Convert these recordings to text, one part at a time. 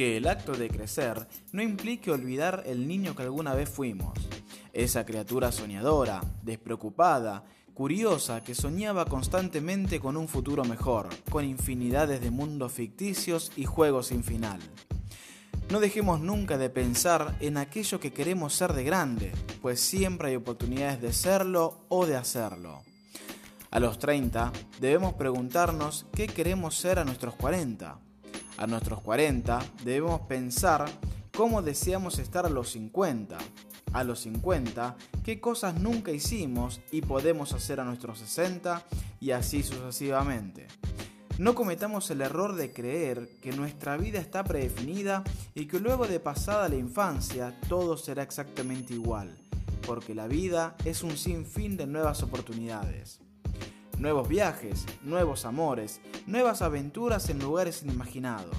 Que el acto de crecer no implique olvidar el niño que alguna vez fuimos. Esa criatura soñadora, despreocupada, curiosa que soñaba constantemente con un futuro mejor, con infinidades de mundos ficticios y juegos sin final. No dejemos nunca de pensar en aquello que queremos ser de grande, pues siempre hay oportunidades de serlo o de hacerlo. A los 30 debemos preguntarnos qué queremos ser a nuestros 40. A nuestros 40 debemos pensar cómo deseamos estar a los 50 a los 50, qué cosas nunca hicimos y podemos hacer a nuestros 60 y así sucesivamente. No cometamos el error de creer que nuestra vida está predefinida y que luego de pasada la infancia todo será exactamente igual, porque la vida es un sinfín de nuevas oportunidades. Nuevos viajes, nuevos amores, nuevas aventuras en lugares inimaginados.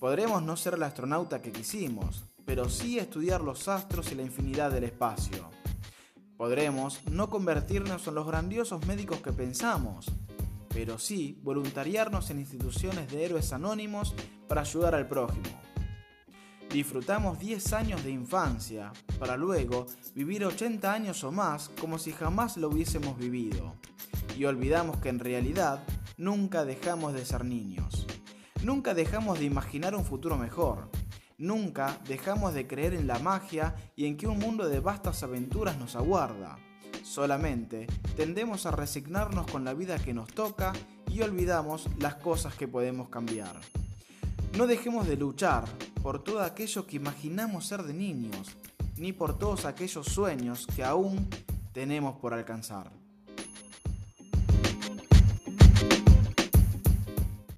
Podremos no ser el astronauta que quisimos, pero sí estudiar los astros y la infinidad del espacio. Podremos no convertirnos en los grandiosos médicos que pensamos, pero sí voluntariarnos en instituciones de héroes anónimos para ayudar al prójimo. Disfrutamos 10 años de infancia para luego vivir 80 años o más como si jamás lo hubiésemos vivido. Y olvidamos que en realidad nunca dejamos de ser niños. Nunca dejamos de imaginar un futuro mejor. Nunca dejamos de creer en la magia y en que un mundo de vastas aventuras nos aguarda. Solamente tendemos a resignarnos con la vida que nos toca y olvidamos las cosas que podemos cambiar. No dejemos de luchar por todo aquello que imaginamos ser de niños, ni por todos aquellos sueños que aún tenemos por alcanzar.